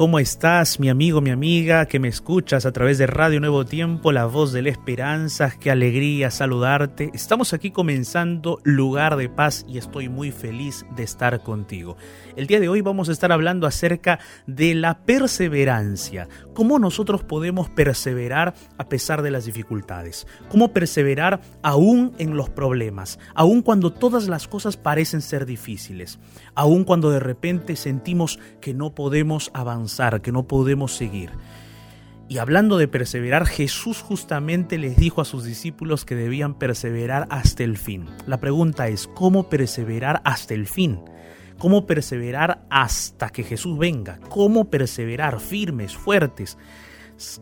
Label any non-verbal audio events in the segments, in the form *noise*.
¿cómo estás, mi amigo, mi amiga, que me escuchas a través de Radio Nuevo Tiempo, la voz de la esperanza? Qué alegría saludarte. Estamos aquí comenzando Lugar de Paz y estoy muy feliz de estar contigo. El día de hoy vamos a estar hablando acerca de la perseverancia. Cómo nosotros podemos perseverar a pesar de las dificultades. Cómo perseverar aún en los problemas, aún cuando todas las cosas parecen ser difíciles, aún cuando de repente sentimos que no podemos avanzar que no podemos seguir. Y hablando de perseverar, Jesús justamente les dijo a sus discípulos que debían perseverar hasta el fin. La pregunta es, ¿cómo perseverar hasta el fin? ¿Cómo perseverar hasta que Jesús venga? ¿Cómo perseverar firmes, fuertes?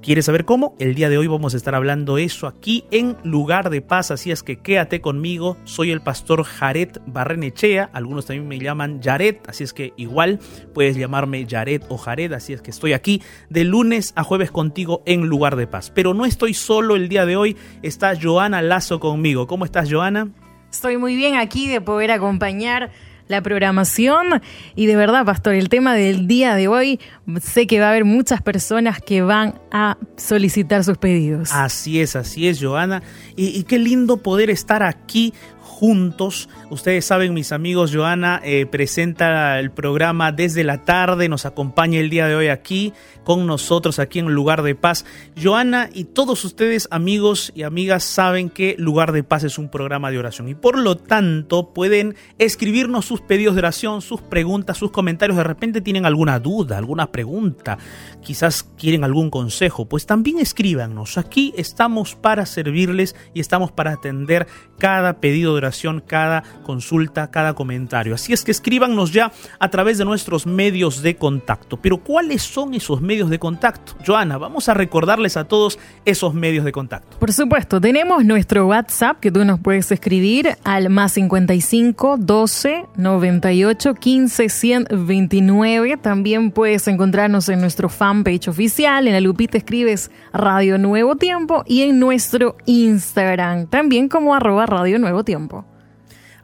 ¿Quieres saber cómo? El día de hoy vamos a estar hablando eso aquí en Lugar de Paz, así es que quédate conmigo. Soy el pastor Jared Barrenechea, algunos también me llaman Jared, así es que igual puedes llamarme Jared o Jared, así es que estoy aquí de lunes a jueves contigo en Lugar de Paz. Pero no estoy solo el día de hoy, está Joana Lazo conmigo. ¿Cómo estás, Joana? Estoy muy bien aquí de poder acompañar la programación. Y de verdad, Pastor, el tema del día de hoy, sé que va a haber muchas personas que van a solicitar sus pedidos. Así es, así es, Joana. Y, y qué lindo poder estar aquí juntos. Ustedes saben, mis amigos, Joana eh, presenta el programa desde la tarde, nos acompaña el día de hoy aquí con nosotros, aquí en Lugar de Paz. Joana y todos ustedes, amigos y amigas, saben que Lugar de Paz es un programa de oración y por lo tanto pueden escribirnos sus pedidos de oración, sus preguntas, sus comentarios. De repente tienen alguna duda, alguna pregunta, quizás quieren algún consejo, pues también escríbanos. Aquí estamos para servirles y estamos para atender cada pedido de oración cada consulta, cada comentario. Así es que escríbanos ya a través de nuestros medios de contacto. Pero ¿cuáles son esos medios de contacto? Joana, vamos a recordarles a todos esos medios de contacto. Por supuesto, tenemos nuestro WhatsApp que tú nos puedes escribir al más 55 12 98 15 129. También puedes encontrarnos en nuestro fanpage oficial. En la lupita escribes Radio Nuevo Tiempo y en nuestro Instagram también como arroba Radio Nuevo Tiempo.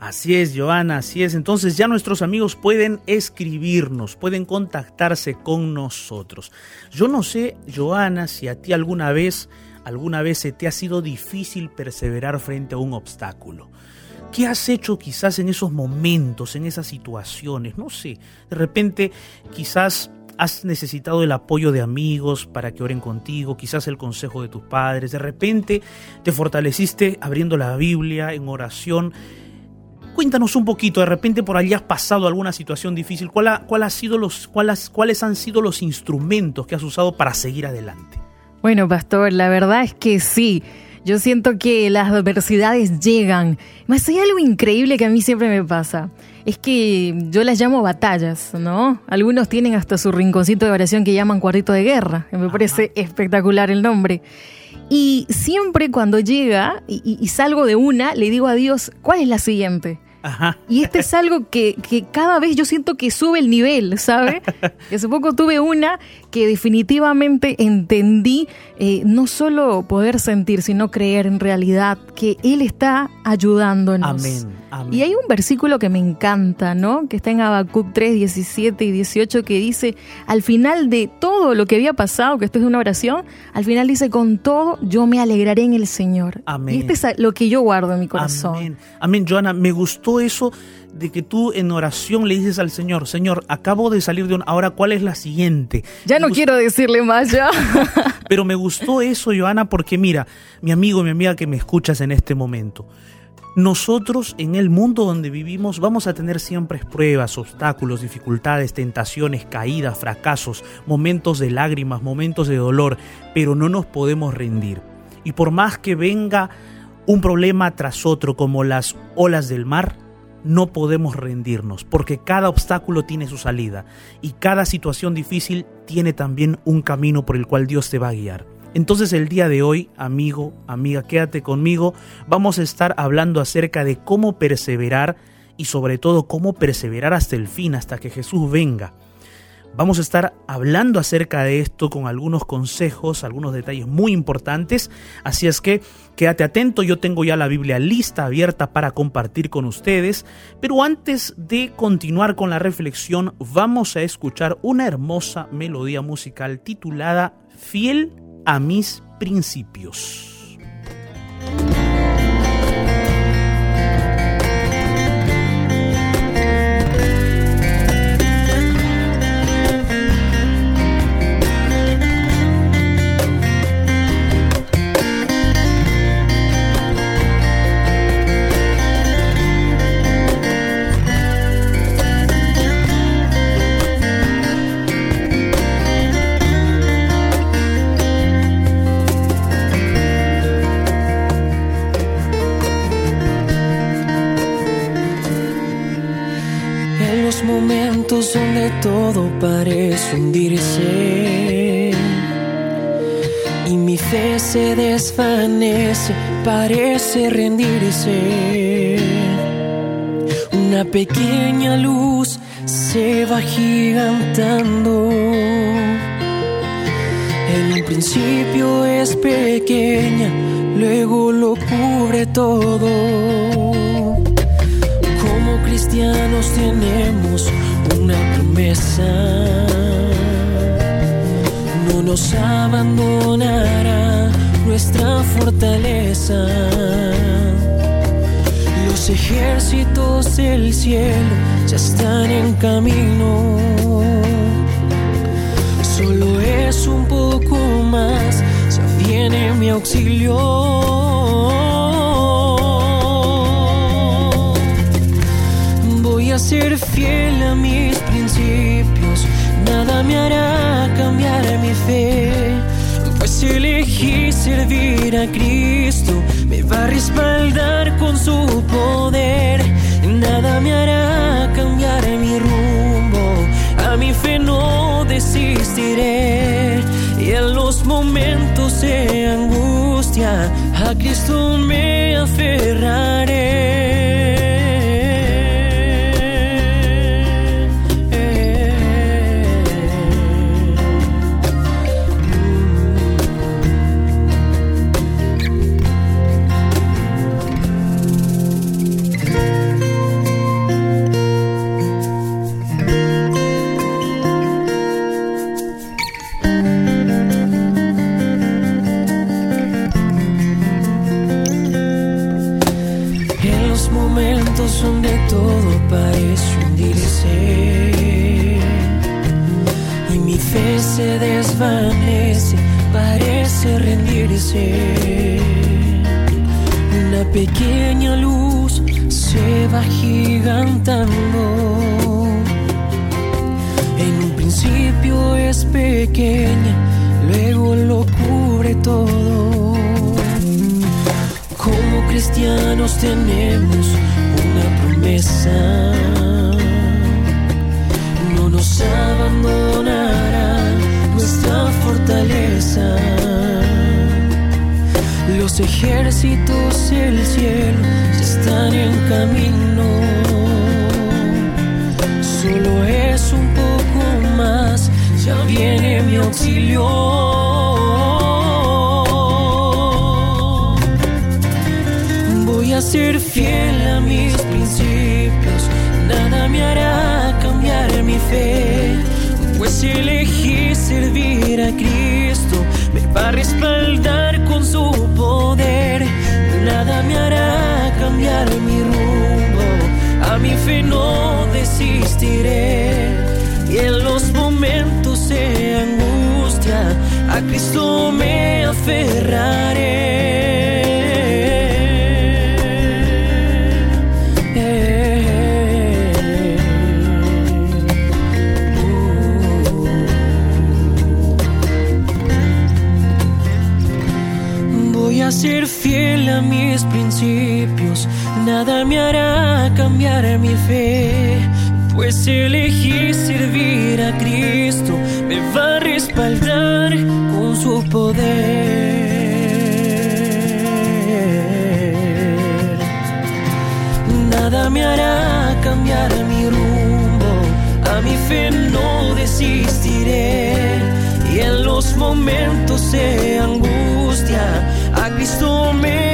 Así es, Joana, así es. Entonces ya nuestros amigos pueden escribirnos, pueden contactarse con nosotros. Yo no sé, Joana, si a ti alguna vez, alguna vez se te ha sido difícil perseverar frente a un obstáculo. ¿Qué has hecho quizás en esos momentos, en esas situaciones? No sé, de repente quizás has necesitado el apoyo de amigos para que oren contigo, quizás el consejo de tus padres, de repente te fortaleciste abriendo la Biblia en oración Cuéntanos un poquito, de repente por allí has pasado alguna situación difícil. ¿Cuál ha, sido los, ¿Cuáles han sido los instrumentos que has usado para seguir adelante? Bueno, pastor, la verdad es que sí. Yo siento que las adversidades llegan. Más hay algo increíble que a mí siempre me pasa. Es que yo las llamo batallas, ¿no? Algunos tienen hasta su rinconcito de oración que llaman cuartito de guerra. me parece espectacular el nombre. Y siempre cuando llega y, salgo de una, le digo a Dios, ¿cuál es la siguiente? Y este es algo que, que, cada vez yo siento que sube el nivel, ¿sabe? *laughs* Hace poco tuve una que definitivamente entendí eh, no solo poder sentir, sino creer en realidad que Él está ayudándonos. Amén. Y hay un versículo que me encanta, ¿no? Que está en Habacuc 3, 17 y 18 que dice, al final de todo lo que había pasado, que esto es una oración, al final dice, con todo yo me alegraré en el Señor. Amén. Y este es lo que yo guardo en mi corazón. Amén. Amén, Joana, me gustó eso de que tú en oración le dices al Señor, Señor, acabo de salir de una, ahora cuál es la siguiente. Ya no quiero decirle más ya. *laughs* Pero me gustó eso, Joana, porque mira, mi amigo, mi amiga que me escuchas en este momento, nosotros en el mundo donde vivimos vamos a tener siempre pruebas, obstáculos, dificultades, tentaciones, caídas, fracasos, momentos de lágrimas, momentos de dolor, pero no nos podemos rendir. Y por más que venga un problema tras otro como las olas del mar, no podemos rendirnos, porque cada obstáculo tiene su salida y cada situación difícil tiene también un camino por el cual Dios te va a guiar. Entonces el día de hoy, amigo, amiga, quédate conmigo, vamos a estar hablando acerca de cómo perseverar y sobre todo cómo perseverar hasta el fin, hasta que Jesús venga. Vamos a estar hablando acerca de esto con algunos consejos, algunos detalles muy importantes, así es que quédate atento, yo tengo ya la Biblia lista, abierta para compartir con ustedes, pero antes de continuar con la reflexión, vamos a escuchar una hermosa melodía musical titulada Fiel a mis principios. Todo parece hundirse y mi fe se desvanece, parece rendirse. Una pequeña luz se va gigantando. En un principio es pequeña, luego lo cubre todo. Como cristianos tenemos una promesa. No nos abandonará nuestra fortaleza. Los ejércitos del cielo ya están en camino. Solo es un poco más, ya viene mi auxilio. Ser fiel a mis principios, nada me hará cambiar mi fe. Pues elegí servir a Cristo, me va a respaldar con su poder. Nada me hará cambiar mi rumbo, a mi fe no desistiré. Y en los momentos de angustia, a Cristo me aferraré. Solo es un poco más, ya viene mi auxilio. Voy a ser fiel a mis principios, nada me hará cambiar mi fe, pues elegí servir a Cristo, me va a respaldar con su poder, nada me hará cambiar mi mi fe no desistiré. Y en los momentos de angustia, a Cristo me aferraré. ser fiel a mis principios, nada me hará cambiar mi fe, pues elegí servir a Cristo, me va a respaldar con su poder. Nada me hará cambiar mi rumbo, a mi fe no desistiré. Y en los momentos de angustia, a Cristo me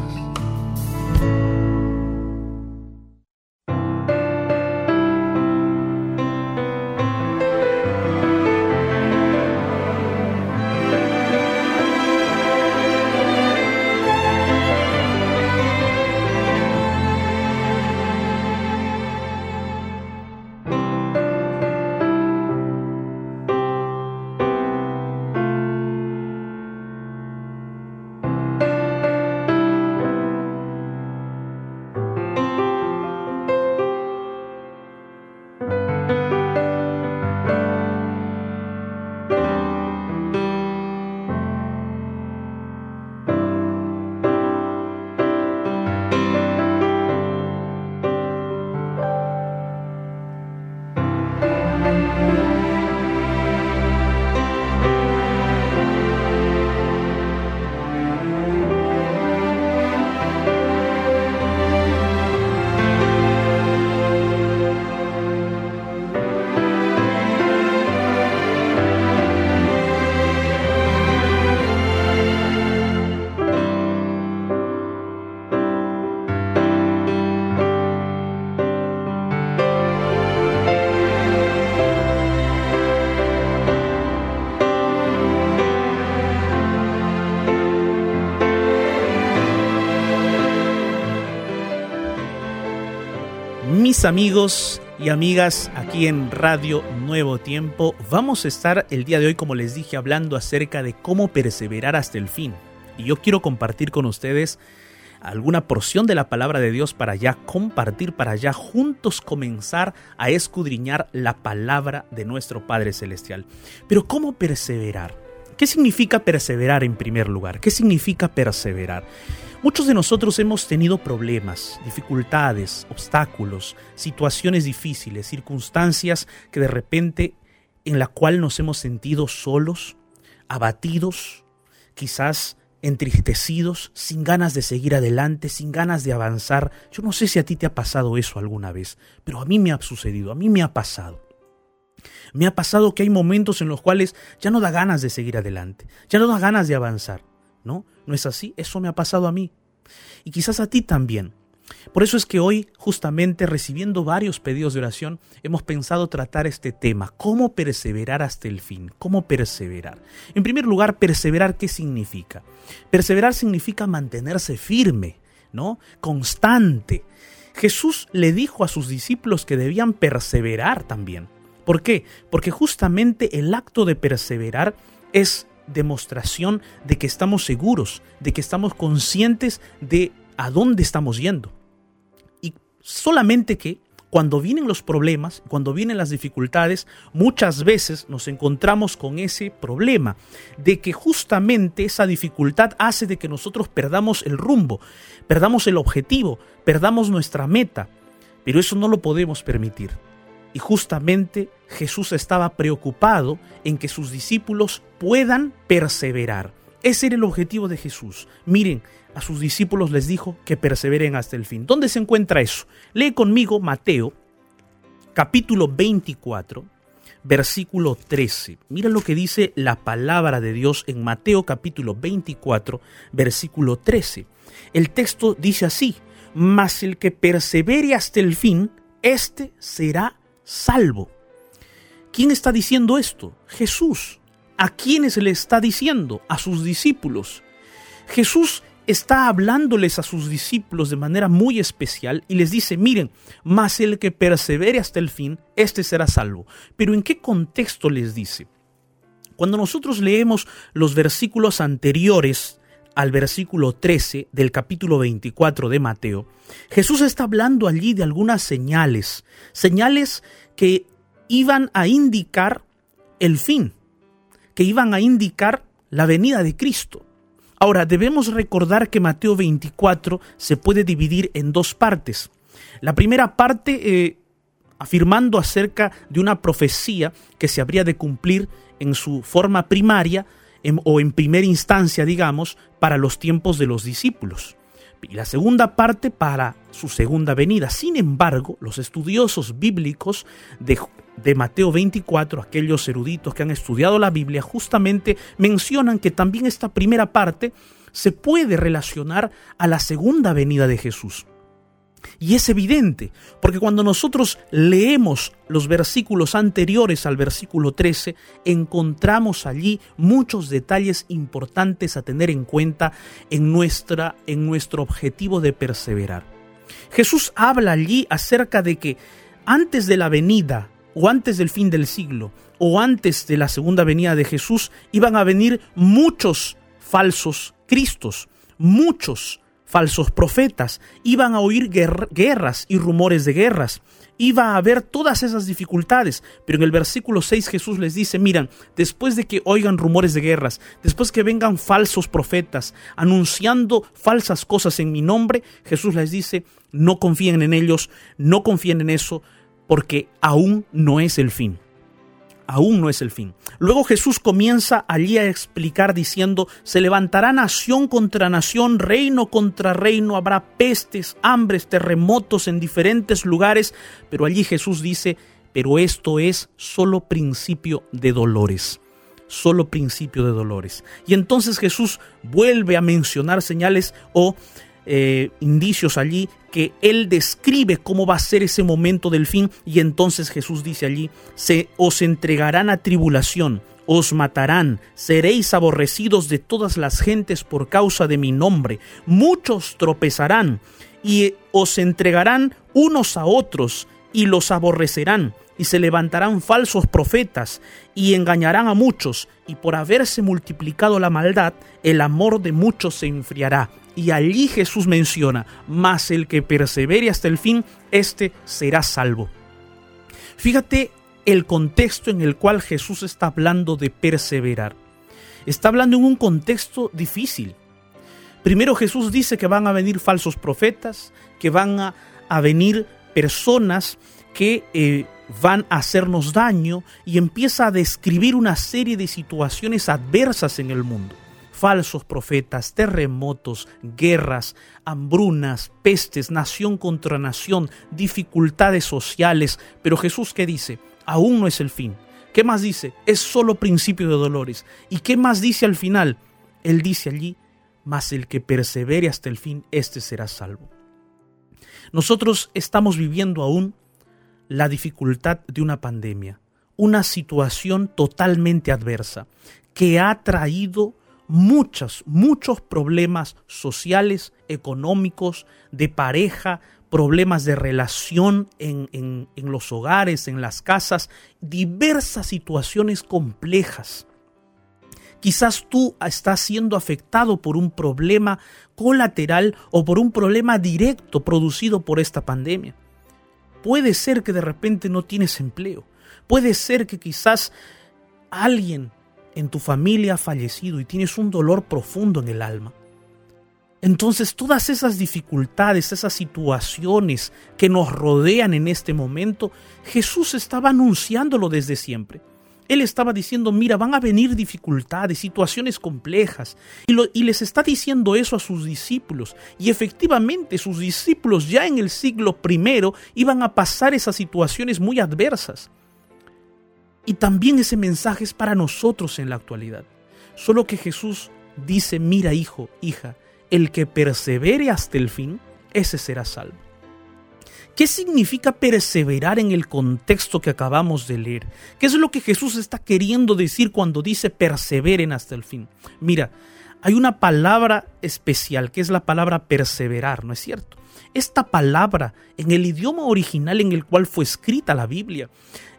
Amigos y amigas aquí en Radio Nuevo Tiempo, vamos a estar el día de hoy, como les dije, hablando acerca de cómo perseverar hasta el fin. Y yo quiero compartir con ustedes alguna porción de la palabra de Dios para ya compartir, para ya juntos comenzar a escudriñar la palabra de nuestro Padre Celestial. Pero ¿cómo perseverar? ¿Qué significa perseverar en primer lugar? ¿Qué significa perseverar? Muchos de nosotros hemos tenido problemas, dificultades, obstáculos, situaciones difíciles, circunstancias que de repente en la cual nos hemos sentido solos, abatidos, quizás entristecidos, sin ganas de seguir adelante, sin ganas de avanzar. Yo no sé si a ti te ha pasado eso alguna vez, pero a mí me ha sucedido, a mí me ha pasado. Me ha pasado que hay momentos en los cuales ya no da ganas de seguir adelante, ya no da ganas de avanzar. ¿no? ¿No es así? Eso me ha pasado a mí. Y quizás a ti también. Por eso es que hoy, justamente recibiendo varios pedidos de oración, hemos pensado tratar este tema, cómo perseverar hasta el fin, cómo perseverar. En primer lugar, perseverar, ¿qué significa? Perseverar significa mantenerse firme, ¿no? Constante. Jesús le dijo a sus discípulos que debían perseverar también. ¿Por qué? Porque justamente el acto de perseverar es demostración de que estamos seguros, de que estamos conscientes de a dónde estamos yendo. Y solamente que cuando vienen los problemas, cuando vienen las dificultades, muchas veces nos encontramos con ese problema de que justamente esa dificultad hace de que nosotros perdamos el rumbo, perdamos el objetivo, perdamos nuestra meta. Pero eso no lo podemos permitir. Y justamente Jesús estaba preocupado en que sus discípulos puedan perseverar. Ese era el objetivo de Jesús. Miren, a sus discípulos les dijo que perseveren hasta el fin. ¿Dónde se encuentra eso? Lee conmigo Mateo, capítulo 24, versículo 13. Mira lo que dice la palabra de Dios en Mateo capítulo 24, versículo 13. El texto dice así, mas el que persevere hasta el fin, éste será salvo. ¿Quién está diciendo esto? Jesús. ¿A quiénes le está diciendo? A sus discípulos. Jesús está hablándoles a sus discípulos de manera muy especial y les dice, miren, mas el que persevere hasta el fin, este será salvo. Pero ¿en qué contexto les dice? Cuando nosotros leemos los versículos anteriores al versículo 13 del capítulo 24 de Mateo, Jesús está hablando allí de algunas señales, señales que iban a indicar el fin, que iban a indicar la venida de Cristo. Ahora, debemos recordar que Mateo 24 se puede dividir en dos partes. La primera parte eh, afirmando acerca de una profecía que se habría de cumplir en su forma primaria o en primera instancia, digamos, para los tiempos de los discípulos. Y la segunda parte para su segunda venida. Sin embargo, los estudiosos bíblicos de, de Mateo 24, aquellos eruditos que han estudiado la Biblia, justamente mencionan que también esta primera parte se puede relacionar a la segunda venida de Jesús. Y es evidente, porque cuando nosotros leemos los versículos anteriores al versículo 13, encontramos allí muchos detalles importantes a tener en cuenta en, nuestra, en nuestro objetivo de perseverar. Jesús habla allí acerca de que antes de la venida o antes del fin del siglo, o antes de la segunda venida de Jesús, iban a venir muchos falsos cristos, muchos falsos profetas, iban a oír guerras y rumores de guerras, iba a haber todas esas dificultades, pero en el versículo 6 Jesús les dice, miran, después de que oigan rumores de guerras, después que vengan falsos profetas anunciando falsas cosas en mi nombre, Jesús les dice, no confíen en ellos, no confíen en eso, porque aún no es el fin. Aún no es el fin. Luego Jesús comienza allí a explicar diciendo, se levantará nación contra nación, reino contra reino, habrá pestes, hambres, terremotos en diferentes lugares, pero allí Jesús dice, pero esto es solo principio de dolores solo principio de dolores. Y entonces Jesús vuelve a mencionar señales o eh, indicios allí que él describe cómo va a ser ese momento del fin y entonces Jesús dice allí, se os entregarán a tribulación, os matarán, seréis aborrecidos de todas las gentes por causa de mi nombre, muchos tropezarán y os entregarán unos a otros y los aborrecerán y se levantarán falsos profetas y engañarán a muchos, y por haberse multiplicado la maldad, el amor de muchos se enfriará. Y allí Jesús menciona, mas el que persevere hasta el fin, éste será salvo. Fíjate el contexto en el cual Jesús está hablando de perseverar. Está hablando en un contexto difícil. Primero Jesús dice que van a venir falsos profetas, que van a, venir personas que eh, van a hacernos daño y empieza a describir una serie de situaciones adversas en el mundo falsos profetas, terremotos, guerras, hambrunas, pestes, nación contra nación, dificultades sociales. Pero Jesús, ¿qué dice? Aún no es el fin. ¿Qué más dice? Es solo principio de dolores. ¿Y qué más dice al final? Él dice allí, mas el que persevere hasta el fin, éste será salvo. Nosotros estamos viviendo aún la dificultad de una pandemia, una situación totalmente adversa que ha traído muchos, muchos problemas sociales, económicos, de pareja, problemas de relación en, en, los hogares, en las casas, diversas situaciones complejas. Quizás tú estás siendo afectado por un problema colateral o por un problema directo producido por esta pandemia. Puede ser que de repente no tienes empleo. Puede ser que quizás alguien en tu familia ha fallecido y tienes un dolor profundo en el alma. Entonces todas esas dificultades, esas situaciones que nos rodean en este momento, Jesús estaba anunciándolo desde siempre. Él estaba diciendo, mira, van a venir dificultades, situaciones complejas, y, les está diciendo eso a sus discípulos. Y efectivamente sus discípulos ya en el siglo primero iban a pasar esas situaciones muy adversas. Y también ese mensaje es para nosotros en la actualidad. Solo que Jesús dice, mira hijo, hija, el que persevere hasta el fin, ese será salvo. ¿Qué significa perseverar en el contexto que acabamos de leer? ¿Qué es lo que Jesús está queriendo decir cuando dice perseveren hasta el fin? Mira, hay una palabra especial que es la palabra perseverar, ¿no es cierto? Esta palabra en el idioma original en el cual fue escrita la Biblia,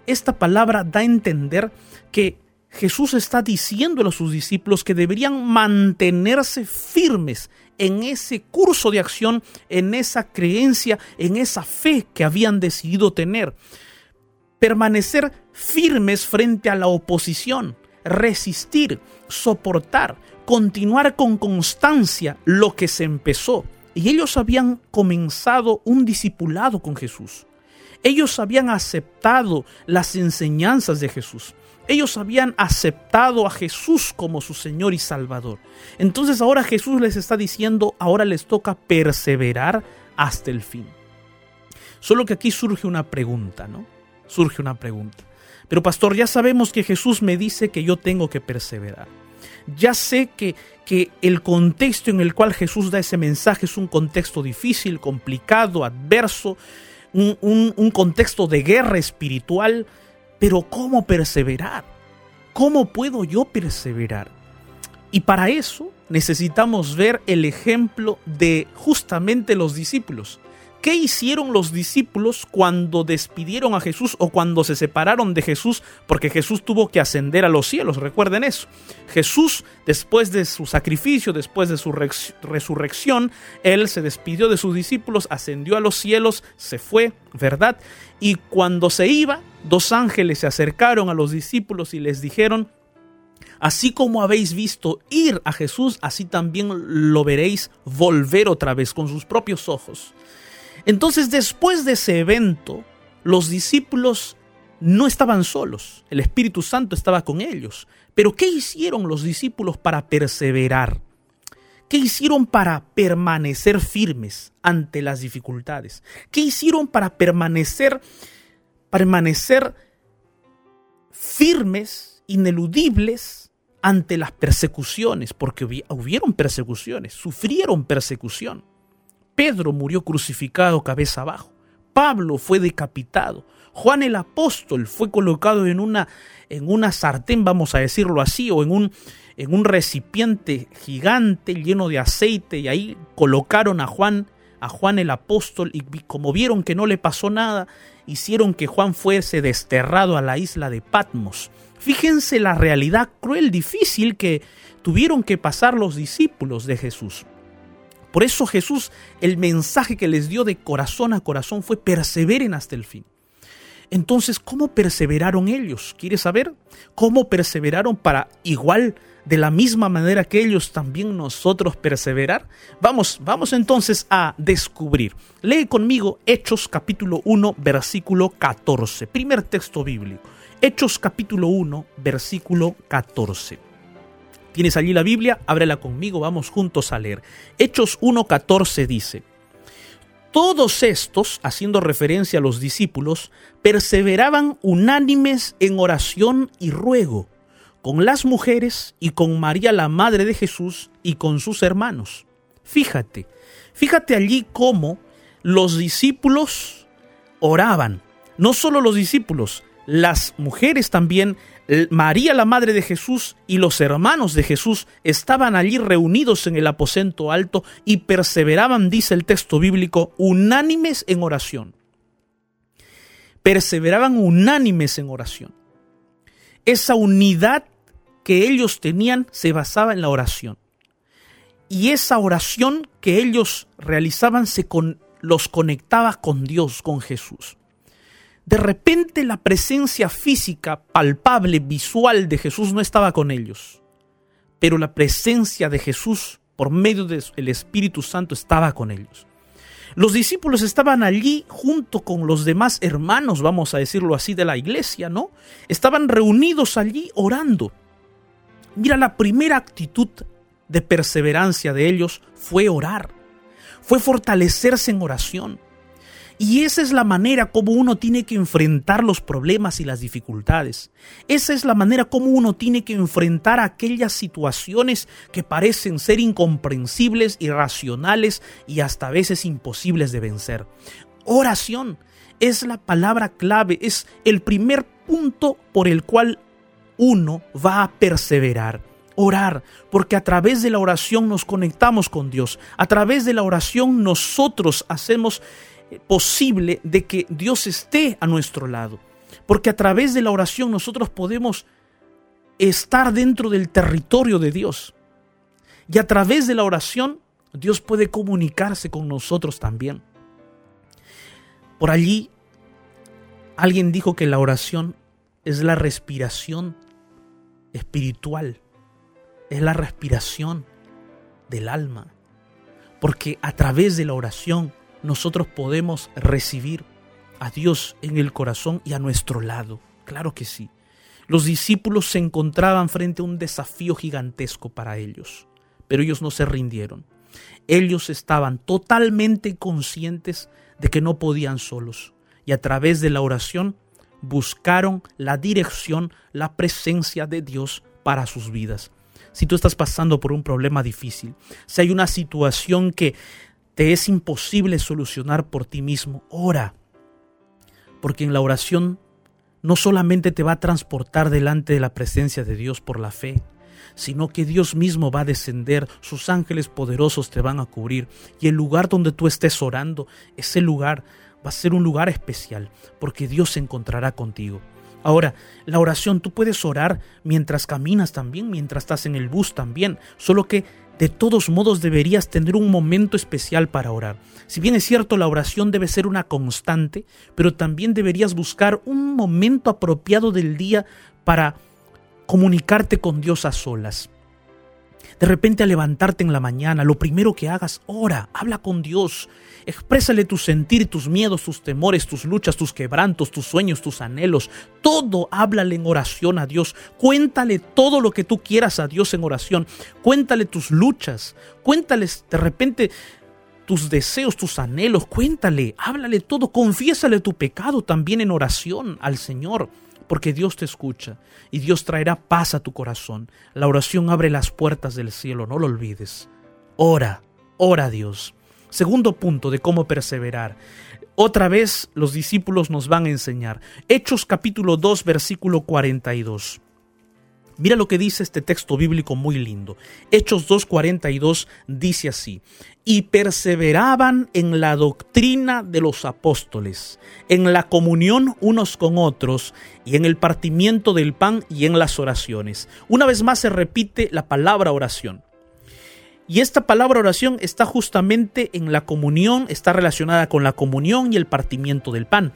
esta palabra da a entender que Jesús está diciendo a sus discípulos que deberían mantenerse firmes en ese curso de acción, en esa creencia, en esa fe que habían decidido tener. Permanecer firmes frente a la oposición, resistir, soportar, continuar con constancia lo que se empezó. Y ellos habían comenzado un discipulado con Jesús. Ellos habían aceptado las enseñanzas de Jesús. Ellos habían aceptado a Jesús como su Señor y Salvador. Entonces ahora Jesús les está diciendo, ahora les toca perseverar hasta el fin. Solo que aquí surge una pregunta, ¿no? Surge una pregunta. Pero pastor, ya sabemos que Jesús me dice que yo tengo que perseverar. Ya sé que, que el contexto en el cual Jesús da ese mensaje es un contexto difícil, complicado, adverso, un, un contexto de guerra espiritual, pero ¿cómo perseverar? ¿Cómo puedo yo perseverar? Y para eso necesitamos ver el ejemplo de justamente los discípulos. ¿Qué hicieron los discípulos cuando despidieron a Jesús o cuando se separaron de Jesús? Porque Jesús tuvo que ascender a los cielos, recuerden eso. Jesús, después de su sacrificio, después de su resurrección, Él se despidió de sus discípulos, ascendió a los cielos, se fue, ¿verdad? Y cuando se iba, dos ángeles se acercaron a los discípulos y les dijeron, Así como habéis visto ir a Jesús, así también lo veréis volver otra vez con sus propios ojos. Entonces, después de ese evento, los discípulos no estaban solos, el Espíritu Santo estaba con ellos. Pero ¿qué hicieron los discípulos para perseverar? ¿Qué hicieron para permanecer firmes ante las dificultades? ¿Qué hicieron para permanecer permanecer firmes, ineludibles ante las persecuciones? Porque hubieron persecuciones, sufrieron persecución. Pedro murió crucificado cabeza abajo. Pablo fue decapitado. Juan el apóstol fue colocado en una, en una sartén, vamos a decirlo así, o en un, en un recipiente gigante lleno de aceite y ahí colocaron a Juan, a Juan el apóstol y como vieron que no le pasó nada, hicieron que Juan fuese desterrado a la isla de Patmos. Fíjense la realidad cruel, difícil que tuvieron que pasar los discípulos de Jesús. Por eso Jesús, el mensaje que les dio de corazón a corazón fue perseveren hasta el fin. Entonces, ¿cómo perseveraron ellos? ¿Quieres saber? ¿Cómo perseveraron para igual, de la misma manera que ellos, también nosotros perseverar? Vamos, vamos entonces a descubrir. Lee conmigo Hechos capítulo 1, versículo 14. Primer texto bíblico. Hechos capítulo 1, versículo 14. ¿Tienes allí la Biblia? Ábrela conmigo, vamos juntos a leer. Hechos 1.14 dice, Todos estos, haciendo referencia a los discípulos, perseveraban unánimes en oración y ruego, con las mujeres y con María la Madre de Jesús y con sus hermanos. Fíjate, fíjate allí cómo los discípulos oraban. No solo los discípulos, las mujeres también María la Madre de Jesús y los hermanos de Jesús estaban allí reunidos en el aposento alto y perseveraban, dice el texto bíblico, unánimes en oración. Perseveraban unánimes en oración. Esa unidad que ellos tenían se basaba en la oración. Y esa oración que ellos realizaban se los conectaba con Dios, con Jesús. De repente la presencia física, palpable, visual de Jesús no estaba con ellos, pero la presencia de Jesús por medio del Espíritu Santo estaba con ellos. Los discípulos estaban allí junto con los demás hermanos, vamos a decirlo así, de la iglesia, ¿no? Estaban reunidos allí orando. Mira, la primera actitud de perseverancia de ellos fue orar, fue fortalecerse en oración. Y esa es la manera como uno tiene que enfrentar los problemas y las dificultades. Esa es la manera como uno tiene que enfrentar aquellas situaciones que parecen ser incomprensibles, irracionales y hasta a veces imposibles de vencer. Oración es la palabra clave, es el primer punto por el cual uno va a perseverar. Orar, porque a través de la oración nos conectamos con Dios. A través de la oración nosotros hacemos posible de que Dios esté a nuestro lado. Porque a través de la oración nosotros podemos estar dentro del territorio de Dios. Y a través de la oración Dios puede comunicarse con nosotros también. Por allí alguien dijo que la oración es la respiración espiritual, es la respiración del alma, porque a través de la oración nosotros podemos recibir a Dios en el corazón y a nuestro lado. Claro que sí. Los discípulos se encontraban frente a un desafío gigantesco para ellos, pero ellos no se rindieron. Ellos estaban totalmente conscientes de que no podían solos y a través de la oración buscaron la dirección, la presencia de Dios para sus vidas. Si tú estás pasando por un problema difícil, si hay una situación que te es imposible solucionar por ti mismo, ora. Porque en la oración no solamente te va a transportar delante de la presencia de Dios por la fe, sino que Dios mismo va a descender, sus ángeles poderosos te van a cubrir y el lugar donde tú estés orando, ese lugar va a ser un lugar especial, porque Dios se encontrará contigo. Ahora, la oración tú puedes orar mientras caminas también, mientras estás en el bus también, solo que de todos modos deberías tener un momento especial para orar. Si bien es cierto, la oración debe ser una constante, pero también deberías buscar un momento apropiado del día para comunicarte con Dios a solas. De repente al levantarte en la mañana, lo primero que hagas, ora, habla con Dios, exprésale tu sentir, tus miedos, tus temores, tus luchas, tus quebrantos, tus sueños, tus anhelos, todo háblale en oración a Dios, cuéntale todo lo que tú quieras a Dios en oración, cuéntale tus luchas, cuéntales de repente tus deseos, tus anhelos, cuéntale, háblale todo, confiésale tu pecado también en oración al Señor porque Dios te escucha y Dios traerá paz a tu corazón. La oración abre las puertas del cielo, no lo olvides. Ora, ora a Dios. Segundo punto de cómo perseverar. Otra vez los discípulos nos van a enseñar. Hechos capítulo 2 versículo 42. Mira lo que dice este texto bíblico muy lindo. Hechos 2.42 dice así, y perseveraban en la doctrina de los apóstoles, en la comunión unos con otros, y en el partimiento del pan y en las oraciones. Una vez más se repite la palabra oración. Y esta palabra oración está justamente en la comunión, está relacionada con la comunión y el partimiento del pan.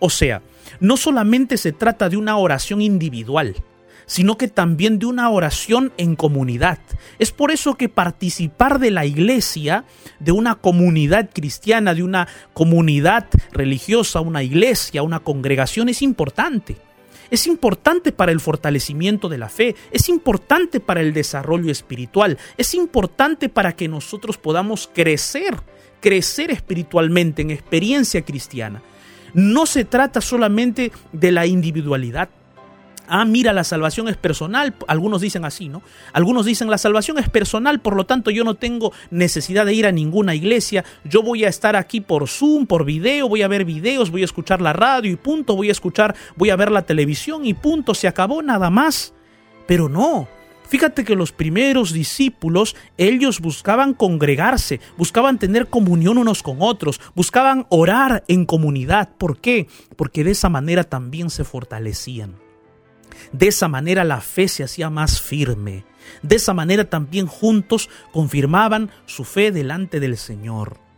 O sea, no solamente se trata de una oración individual, sino que también de una oración en comunidad. Es por eso que participar de la iglesia, de una comunidad cristiana, de una comunidad religiosa, una iglesia, una congregación, es importante. Es importante para el fortalecimiento de la fe, es importante para el desarrollo espiritual, es importante para que nosotros podamos crecer, crecer espiritualmente en experiencia cristiana. No se trata solamente de la individualidad, Ah, mira, la salvación es personal. Algunos dicen así, ¿no? Algunos dicen la salvación es personal, por lo tanto yo no tengo necesidad de ir a ninguna iglesia. Yo voy a estar aquí por Zoom, por video, voy a ver videos, voy a escuchar la radio y punto, voy a escuchar, voy a ver la televisión y punto, se acabó nada más. Pero no, Fíjate que los primeros discípulos, ellos buscaban congregarse, buscaban tener comunión unos con otros, buscaban orar en comunidad. ¿Por qué? Porque de esa manera también se fortalecían. De esa manera la fe se hacía más firme. De esa manera también juntos confirmaban su fe delante del Señor.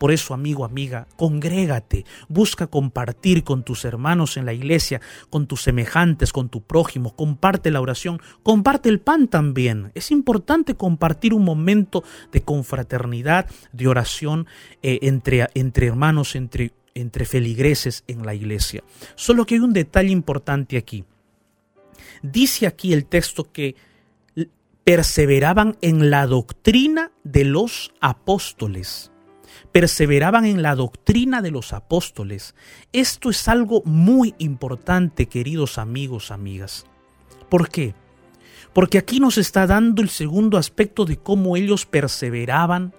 Por eso, amigo, amiga, congrégate, busca compartir con tus hermanos en la iglesia, con tus semejantes, con tu prójimo, comparte la oración, comparte el pan también. Es importante compartir un momento de confraternidad, de oración eh, entre, entre hermanos, entre, entre feligreses en la iglesia. Solo que hay un detalle importante aquí. Dice aquí el texto que perseveraban en la doctrina de los apóstoles. Perseveraban en la doctrina de los apóstoles. Esto es algo muy importante, queridos amigos, amigas. ¿Por qué? Porque aquí nos está dando el segundo aspecto de cómo ellos perseveraban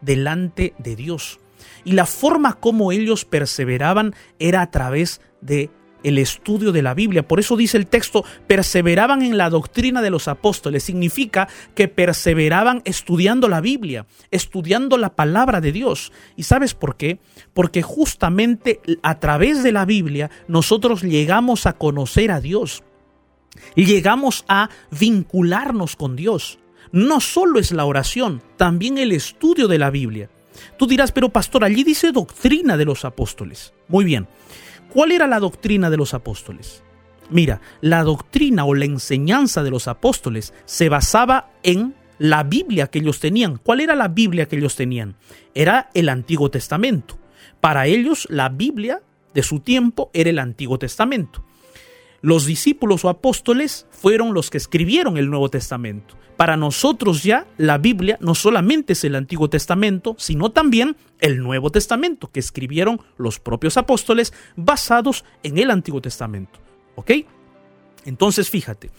delante de Dios. Y la forma como ellos perseveraban era a través de el estudio de la Biblia. Por eso dice el texto, perseveraban en la doctrina de los apóstoles. Significa que perseveraban estudiando la Biblia, estudiando la palabra de Dios. ¿Y sabes por qué? Porque justamente a través de la Biblia nosotros llegamos a conocer a Dios. Llegamos a vincularnos con Dios. No solo es la oración, también el estudio de la Biblia. Tú dirás, pero pastor, allí dice doctrina de los apóstoles. Muy bien. ¿Cuál era la doctrina de los apóstoles? Mira, la doctrina o la enseñanza de los apóstoles se basaba en la Biblia que ellos tenían. ¿Cuál era la Biblia que ellos tenían? Era el Antiguo Testamento. Para ellos, la Biblia de su tiempo era el Antiguo Testamento. Los discípulos o apóstoles fueron los que escribieron el Nuevo Testamento. Para nosotros ya la Biblia no solamente es el Antiguo Testamento, sino también el Nuevo Testamento que escribieron los propios apóstoles basados en el Antiguo Testamento. ¿Ok? Entonces fíjate,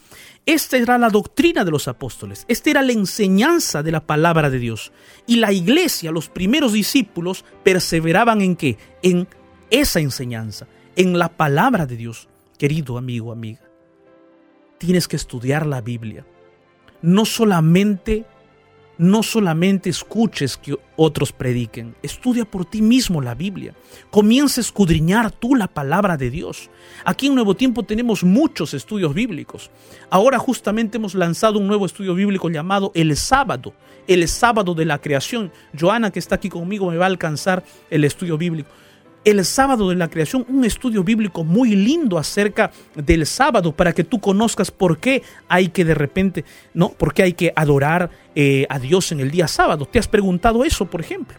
esta era la doctrina de los apóstoles, esta era la enseñanza de la palabra de Dios. Y la iglesia, los primeros discípulos, perseveraban en qué? En esa enseñanza, en la palabra de Dios. Querido amigo, amiga, tienes que estudiar la Biblia no solamente no solamente escuches que otros prediquen, estudia por ti mismo la Biblia. Comienza a escudriñar tú la palabra de Dios. Aquí en Nuevo Tiempo tenemos muchos estudios bíblicos. Ahora justamente hemos lanzado un nuevo estudio bíblico llamado El Sábado, el Sábado de la Creación. Joana, que está aquí conmigo, me va a alcanzar el estudio bíblico el sábado de la creación, un estudio bíblico muy lindo acerca del sábado para que tú conozcas por qué hay que de repente, ¿no? ¿Por qué hay que adorar eh, a Dios en el día sábado? ¿Te has preguntado eso, por ejemplo?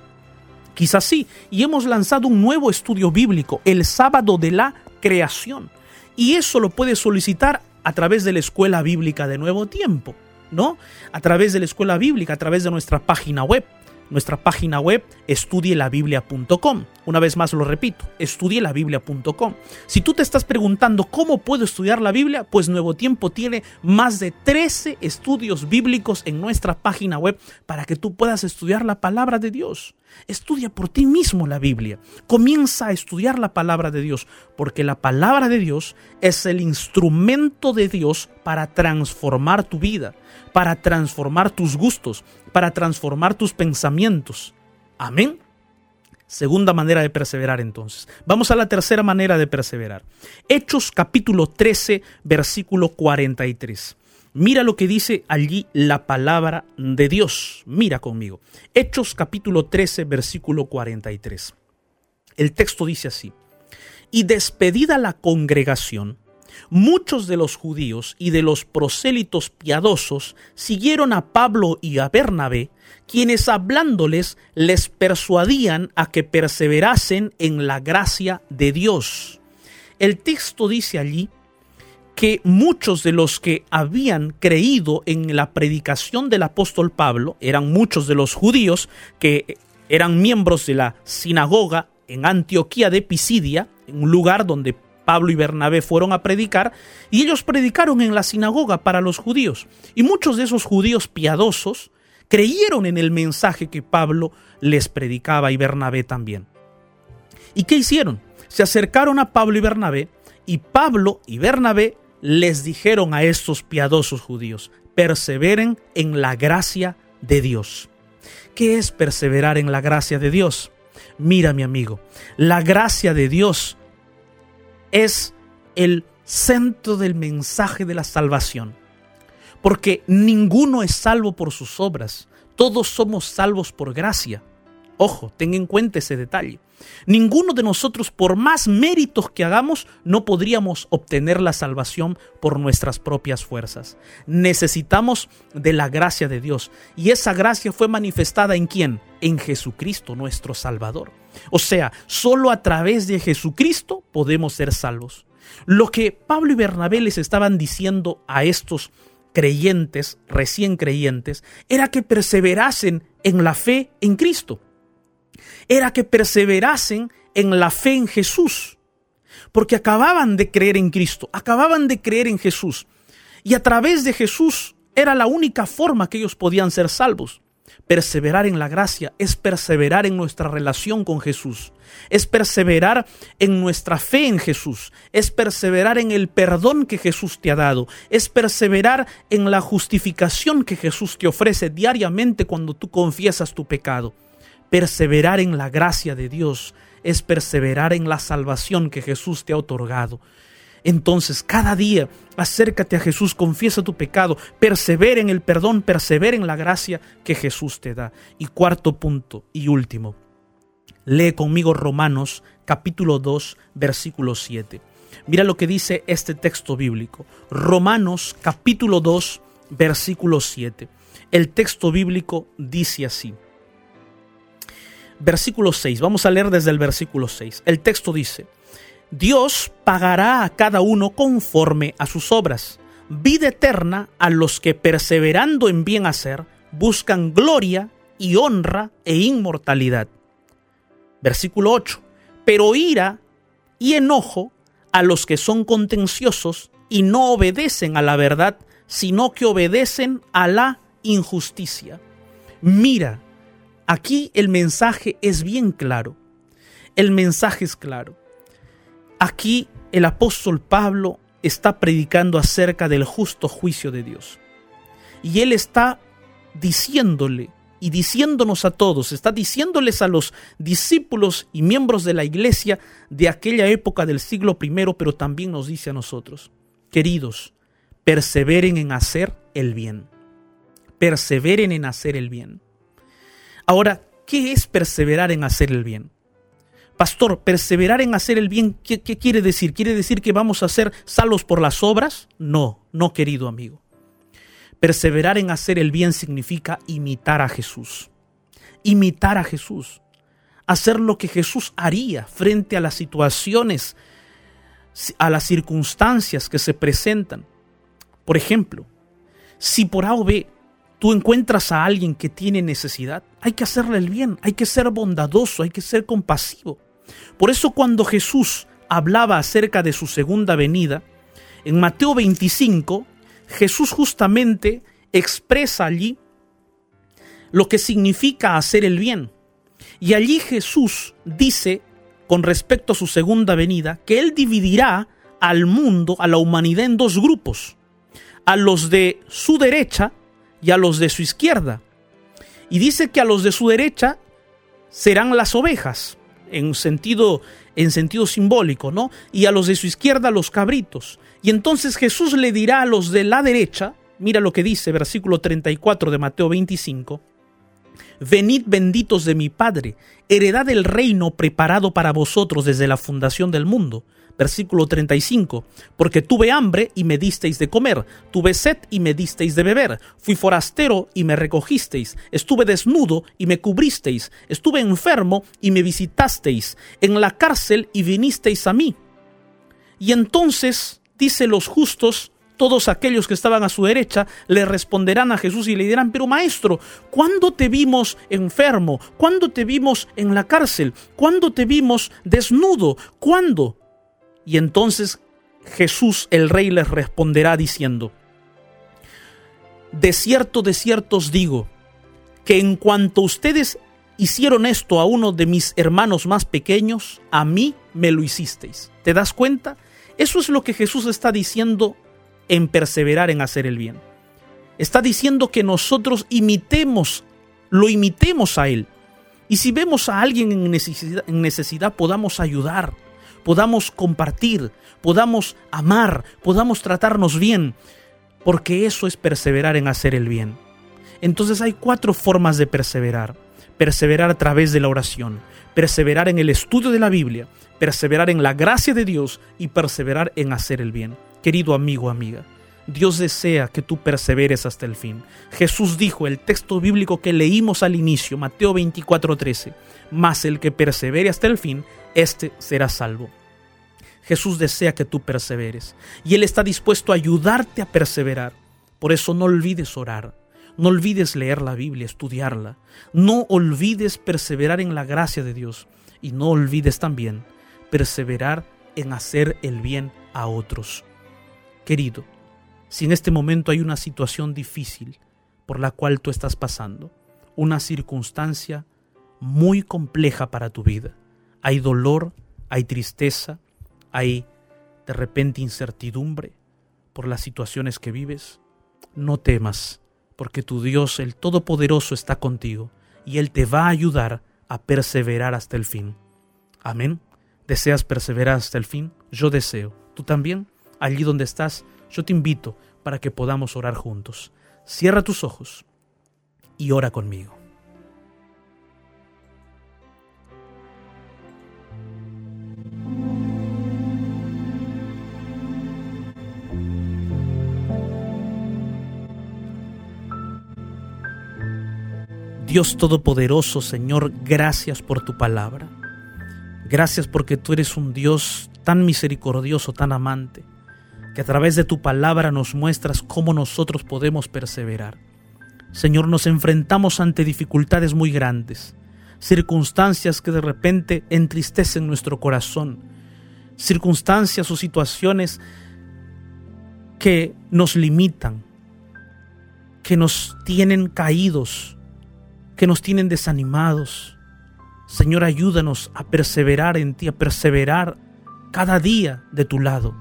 Quizás sí. Y hemos lanzado un nuevo estudio bíblico, el sábado de la creación. Y eso lo puedes solicitar a través de la escuela bíblica de Nuevo Tiempo, ¿no? A través de la escuela bíblica, a través de nuestra página web nuestra página web estudielabiblia.com. Una vez más lo repito, estudielabiblia.com. Si tú te estás preguntando cómo puedo estudiar la Biblia, pues Nuevo Tiempo tiene más de 13 estudios bíblicos en nuestra página web para que tú puedas estudiar la palabra de Dios. Estudia por ti mismo la Biblia. Comienza a estudiar la palabra de Dios, porque la palabra de Dios es el instrumento de Dios para transformar tu vida, para transformar tus gustos, para transformar tus pensamientos. Amén. Segunda manera de perseverar entonces. Vamos a la tercera manera de perseverar. Hechos capítulo 13, versículo 43. Mira lo que dice allí la palabra de Dios. Mira conmigo. Hechos capítulo 13, versículo 43. El texto dice así. Y despedida la congregación, muchos de los judíos y de los prosélitos piadosos siguieron a Pablo y a Bernabé, quienes hablándoles les persuadían a que perseverasen en la gracia de Dios. El texto dice allí que muchos de los que habían creído en la predicación del apóstol Pablo, eran muchos de los judíos que eran miembros de la sinagoga en Antioquía de Pisidia, en un lugar donde Pablo y Bernabé fueron a predicar, y ellos predicaron en la sinagoga para los judíos. Y muchos de esos judíos piadosos creyeron en el mensaje que Pablo les predicaba y Bernabé también. ¿Y qué hicieron? Se acercaron a Pablo y Bernabé, y Pablo y Bernabé les dijeron a estos piadosos judíos, perseveren en la gracia de Dios. ¿Qué es perseverar en la gracia de Dios? Mira mi amigo, la gracia de Dios es el centro del mensaje de la salvación, porque ninguno es salvo por sus obras, todos somos salvos por gracia. Ojo, ten en cuenta ese detalle. Ninguno de nosotros, por más méritos que hagamos, no podríamos obtener la salvación por nuestras propias fuerzas. Necesitamos de la gracia de Dios. Y esa gracia fue manifestada en quién? En Jesucristo, nuestro Salvador. O sea, solo a través de Jesucristo podemos ser salvos. Lo que Pablo y Bernabé les estaban diciendo a estos creyentes, recién creyentes, era que perseverasen en la fe en Cristo era que perseverasen en la fe en Jesús, porque acababan de creer en Cristo, acababan de creer en Jesús, y a través de Jesús era la única forma que ellos podían ser salvos. Perseverar en la gracia es perseverar en nuestra relación con Jesús, es perseverar en nuestra fe en Jesús, es perseverar en el perdón que Jesús te ha dado, es perseverar en la justificación que Jesús te ofrece diariamente cuando tú confiesas tu pecado. Perseverar en la gracia de Dios es perseverar en la salvación que Jesús te ha otorgado. Entonces, cada día acércate a Jesús, confiesa tu pecado, persevera en el perdón, persevera en la gracia que Jesús te da. Y cuarto punto y último, lee conmigo Romanos capítulo 2, versículo 7. Mira lo que dice este texto bíblico. Romanos capítulo 2, versículo 7. El texto bíblico dice así. Versículo 6, vamos a leer desde el versículo 6. El texto dice, Dios pagará a cada uno conforme a sus obras. Vida eterna a los que perseverando en bien hacer buscan gloria y honra e inmortalidad. Versículo 8. Pero ira y enojo a los que son contenciosos y no obedecen a la verdad, sino que obedecen a la injusticia. Mira, aquí el mensaje es bien claro. El mensaje es claro. Aquí el apóstol Pablo está predicando acerca del justo juicio de Dios. Y él está diciéndole y diciéndonos a todos, está diciéndoles a los discípulos y miembros de la iglesia de aquella época del siglo I, pero también nos dice a nosotros, queridos, perseveren en hacer el bien. Perseveren en hacer el bien. Ahora, ¿qué es perseverar en hacer el bien? Pastor, perseverar en hacer el bien, ¿qué, quiere decir? ¿Quiere decir que vamos a ser salvos por las obras? No, no, querido amigo. Perseverar en hacer el bien significa imitar a Jesús. Imitar a Jesús. Hacer lo que Jesús haría frente a las situaciones, a las circunstancias que se presentan. Por ejemplo, si por A o B tú encuentras a alguien que tiene necesidad, hay que hacerle el bien, hay que ser bondadoso, hay que ser compasivo. Por eso cuando Jesús hablaba acerca de su segunda venida, en Mateo 25, Jesús justamente expresa allí lo que significa hacer el bien. Y allí Jesús dice, con respecto a su segunda venida, que Él dividirá al mundo, a la humanidad, en dos grupos, a los de su derecha y a los de su izquierda. Y dice que a los de su derecha serán las ovejas, en sentido, en sentido simbólico, ¿no? Y a los de su izquierda los cabritos. Y entonces Jesús le dirá a los de la derecha, mira lo que dice versículo 34 de Mateo 25, Venid benditos de mi Padre, heredad del reino preparado para vosotros desde la fundación del mundo Versículo 35. Porque tuve hambre y me disteis de comer, tuve sed y me disteis de beber, fui forastero y me recogisteis, estuve desnudo y me cubristeis, estuve enfermo y me visitasteis, en la cárcel y vinisteis a mí. Y entonces, dice los justos, todos aquellos que estaban a su derecha le responderán a Jesús y le dirán, pero maestro, ¿cuándo te vimos enfermo? ¿Cuándo te vimos en la cárcel? ¿Cuándo te vimos desnudo? ¿Cuándo? Y entonces Jesús el rey les responderá diciendo, De cierto, de cierto os digo, que en cuanto ustedes hicieron esto a uno de mis hermanos más pequeños, a mí me lo hicisteis. ¿Te das cuenta? Eso es lo que Jesús está diciendo en perseverar en hacer el bien. Está diciendo que nosotros imitemos, lo imitemos a Él. Y si vemos a alguien en necesidad, en necesidad podamos ayudar podamos compartir, podamos amar, podamos tratarnos bien, porque eso es perseverar en hacer el bien. Entonces hay cuatro formas de perseverar. Perseverar a través de la oración, perseverar en el estudio de la Biblia, perseverar en la gracia de Dios y perseverar en hacer el bien. Querido amigo, amiga, Dios desea que tú perseveres hasta el fin. Jesús dijo, el texto bíblico que leímos al inicio, Mateo 24:13, mas el que persevere hasta el fin, éste será salvo. Jesús desea que tú perseveres y Él está dispuesto a ayudarte a perseverar. Por eso no olvides orar, no olvides leer la Biblia, estudiarla, no olvides perseverar en la gracia de Dios y no olvides también perseverar en hacer el bien a otros. Querido, si en este momento hay una situación difícil por la cual tú estás pasando, una circunstancia muy compleja para tu vida. Hay dolor, hay tristeza, hay de repente incertidumbre por las situaciones que vives. No temas, porque tu Dios, el Todopoderoso, está contigo y Él te va a ayudar a perseverar hasta el fin. Amén. ¿Deseas perseverar hasta el fin? Yo deseo. ¿Tú también? Allí donde estás, yo te invito para que podamos orar juntos. Cierra tus ojos y ora conmigo. Dios Todopoderoso, Señor, gracias por tu palabra. Gracias porque tú eres un Dios tan misericordioso, tan amante, que a través de tu palabra nos muestras cómo nosotros podemos perseverar. Señor, nos enfrentamos ante dificultades muy grandes, circunstancias que de repente entristecen nuestro corazón, circunstancias o situaciones que nos limitan, que nos tienen caídos, que nos tienen desanimados. Señor, ayúdanos a perseverar en ti, a perseverar cada día de tu lado.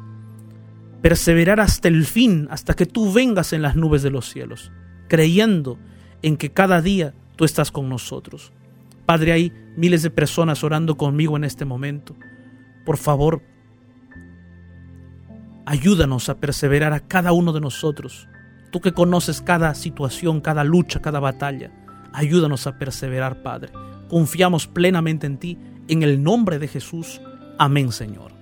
Perseverar hasta el fin, hasta que tú vengas en las nubes de los cielos, creyendo en que cada día tú estás con nosotros. Padre, hay miles de personas orando conmigo en este momento. Por favor, ayúdanos a perseverar a cada uno de nosotros. Tú que conoces cada situación, cada lucha, cada batalla. Ayúdanos a perseverar, Padre. Confiamos plenamente en ti, en el nombre de Jesús. Amén, Señor.